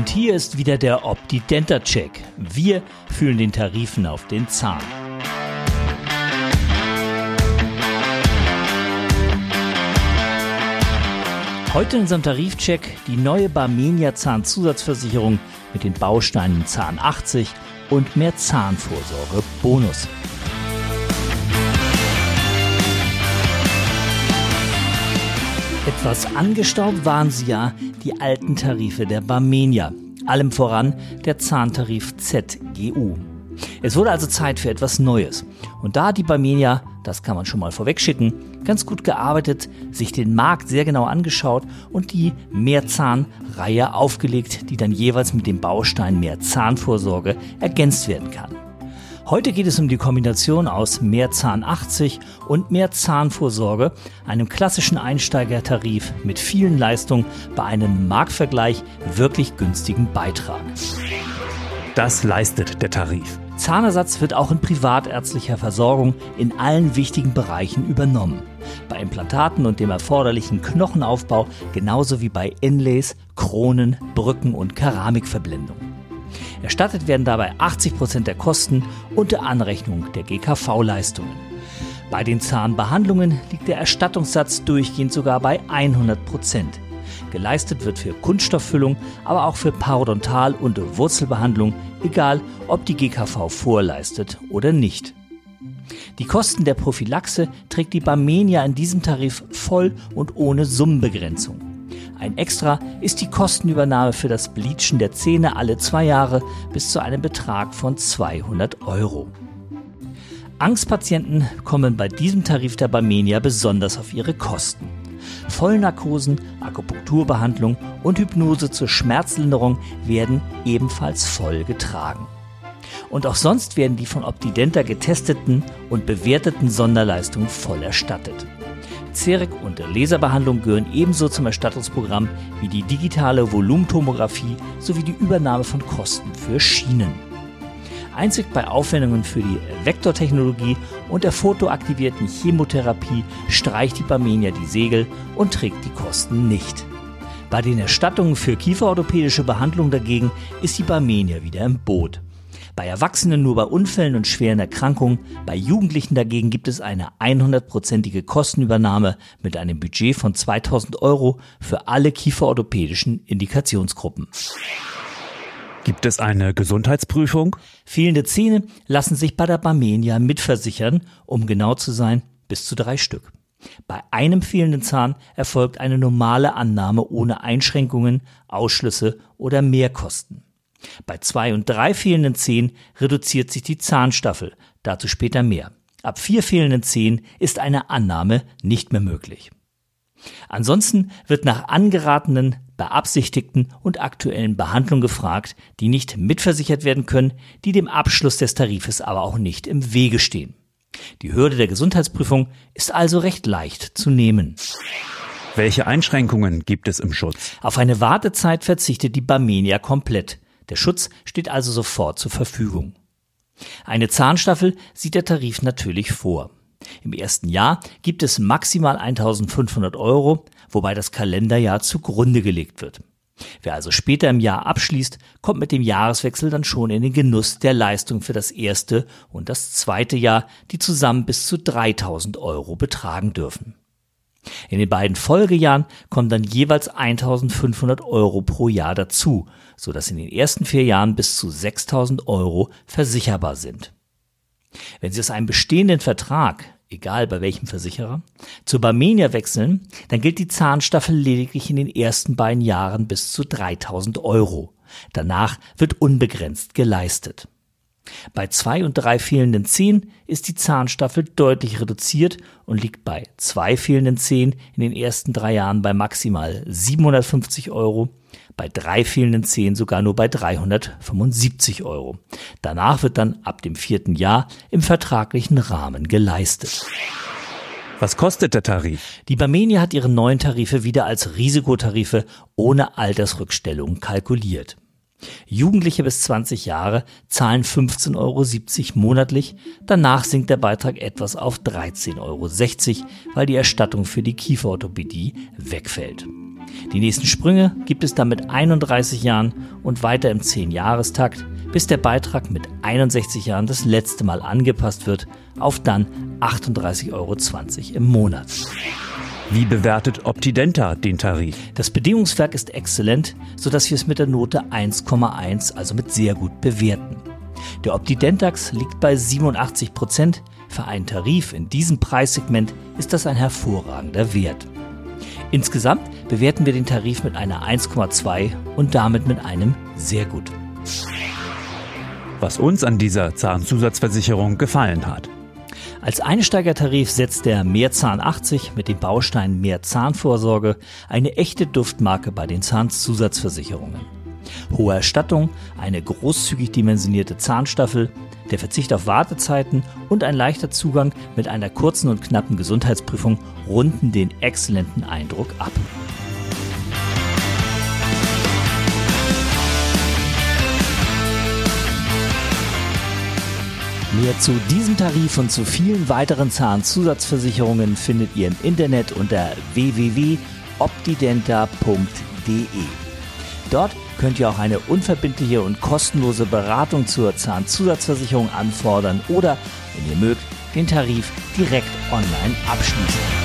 Und hier ist wieder der Opti-Denta-Check. Wir fühlen den Tarifen auf den Zahn. Heute in unserem Tarifcheck die neue Barmenia Zahnzusatzversicherung mit den Bausteinen Zahn 80 und mehr Zahnvorsorge Bonus. Etwas angestaubt waren sie ja, die alten Tarife der Barmenia. Allem voran der Zahntarif ZGU. Es wurde also Zeit für etwas Neues. Und da hat die Barmenia, das kann man schon mal vorwegschicken, ganz gut gearbeitet, sich den Markt sehr genau angeschaut und die Mehrzahnreihe aufgelegt, die dann jeweils mit dem Baustein mehr Zahnvorsorge ergänzt werden kann. Heute geht es um die Kombination aus Mehrzahn 80 und Mehrzahnvorsorge, einem klassischen Einsteigertarif mit vielen Leistungen bei einem Marktvergleich wirklich günstigen Beitrag. Das leistet der Tarif. Zahnersatz wird auch in privatärztlicher Versorgung in allen wichtigen Bereichen übernommen. Bei Implantaten und dem erforderlichen Knochenaufbau genauso wie bei Inlays, Kronen, Brücken und Keramikverblendung. Erstattet werden dabei 80 Prozent der Kosten unter Anrechnung der GKV-Leistungen. Bei den Zahnbehandlungen liegt der Erstattungssatz durchgehend sogar bei 100%. Prozent. Geleistet wird für Kunststofffüllung, aber auch für Parodontal- und Wurzelbehandlung, egal ob die GKV vorleistet oder nicht. Die Kosten der Prophylaxe trägt die Barmenia in diesem Tarif voll und ohne Summenbegrenzung. Ein Extra ist die Kostenübernahme für das Bleachen der Zähne alle zwei Jahre bis zu einem Betrag von 200 Euro. Angstpatienten kommen bei diesem Tarif der Barmenia besonders auf ihre Kosten. Vollnarkosen, Akupunkturbehandlung und Hypnose zur Schmerzlinderung werden ebenfalls voll getragen. Und auch sonst werden die von Optidenta getesteten und bewerteten Sonderleistungen voll erstattet. CEREC und Laserbehandlung gehören ebenso zum Erstattungsprogramm wie die digitale Volumentomographie sowie die Übernahme von Kosten für Schienen. Einzig bei Aufwendungen für die Vektortechnologie und der fotoaktivierten Chemotherapie streicht die Barmenia die Segel und trägt die Kosten nicht. Bei den Erstattungen für kieferorthopädische Behandlung dagegen ist die Barmenia wieder im Boot. Bei Erwachsenen nur bei Unfällen und schweren Erkrankungen, bei Jugendlichen dagegen gibt es eine 100%ige Kostenübernahme mit einem Budget von 2000 Euro für alle kieferorthopädischen Indikationsgruppen. Gibt es eine Gesundheitsprüfung? Fehlende Zähne lassen sich bei der Barmenia mitversichern, um genau zu sein, bis zu drei Stück. Bei einem fehlenden Zahn erfolgt eine normale Annahme ohne Einschränkungen, Ausschlüsse oder Mehrkosten. Bei zwei und drei fehlenden Zähnen reduziert sich die Zahnstaffel, dazu später mehr. Ab vier fehlenden Zähnen ist eine Annahme nicht mehr möglich. Ansonsten wird nach angeratenen, beabsichtigten und aktuellen Behandlungen gefragt, die nicht mitversichert werden können, die dem Abschluss des Tarifes aber auch nicht im Wege stehen. Die Hürde der Gesundheitsprüfung ist also recht leicht zu nehmen. Welche Einschränkungen gibt es im Schutz? Auf eine Wartezeit verzichtet die Barmenia komplett. Der Schutz steht also sofort zur Verfügung. Eine Zahnstaffel sieht der Tarif natürlich vor. Im ersten Jahr gibt es maximal 1500 Euro, wobei das Kalenderjahr zugrunde gelegt wird. Wer also später im Jahr abschließt, kommt mit dem Jahreswechsel dann schon in den Genuss der Leistung für das erste und das zweite Jahr, die zusammen bis zu 3000 Euro betragen dürfen. In den beiden Folgejahren kommen dann jeweils 1500 Euro pro Jahr dazu, so dass in den ersten vier Jahren bis zu 6000 Euro versicherbar sind. Wenn Sie aus einem bestehenden Vertrag, egal bei welchem Versicherer, zur Barmenia wechseln, dann gilt die Zahnstaffel lediglich in den ersten beiden Jahren bis zu 3000 Euro. Danach wird unbegrenzt geleistet. Bei zwei und drei fehlenden Zehen ist die Zahnstaffel deutlich reduziert und liegt bei zwei fehlenden Zehen in den ersten drei Jahren bei maximal 750 Euro, bei drei fehlenden Zehen sogar nur bei 375 Euro. Danach wird dann ab dem vierten Jahr im vertraglichen Rahmen geleistet. Was kostet der Tarif? Die Barmenia hat ihre neuen Tarife wieder als Risikotarife ohne Altersrückstellung kalkuliert. Jugendliche bis 20 Jahre zahlen 15,70 Euro monatlich, danach sinkt der Beitrag etwas auf 13,60 Euro, weil die Erstattung für die Kieferorthopädie wegfällt. Die nächsten Sprünge gibt es dann mit 31 Jahren und weiter im 10-Jahrestakt, bis der Beitrag mit 61 Jahren das letzte Mal angepasst wird auf dann 38,20 Euro im Monat. Wie bewertet Optidenta den Tarif? Das Bedingungswerk ist exzellent, sodass wir es mit der Note 1,1, also mit sehr gut bewerten. Der Optidentax liegt bei 87 Prozent. Für einen Tarif in diesem Preissegment ist das ein hervorragender Wert. Insgesamt bewerten wir den Tarif mit einer 1,2 und damit mit einem sehr gut. Was uns an dieser Zahnzusatzversicherung gefallen hat. Als Einsteigertarif setzt der Mehrzahn 80 mit dem Baustein Mehr Zahnvorsorge eine echte Duftmarke bei den Zahnzusatzversicherungen. Hohe Erstattung, eine großzügig dimensionierte Zahnstaffel, der Verzicht auf Wartezeiten und ein leichter Zugang mit einer kurzen und knappen Gesundheitsprüfung runden den exzellenten Eindruck ab. Mehr zu diesem Tarif und zu vielen weiteren Zahnzusatzversicherungen findet ihr im Internet unter www.optidenta.de. Dort könnt ihr auch eine unverbindliche und kostenlose Beratung zur Zahnzusatzversicherung anfordern oder, wenn ihr mögt, den Tarif direkt online abschließen.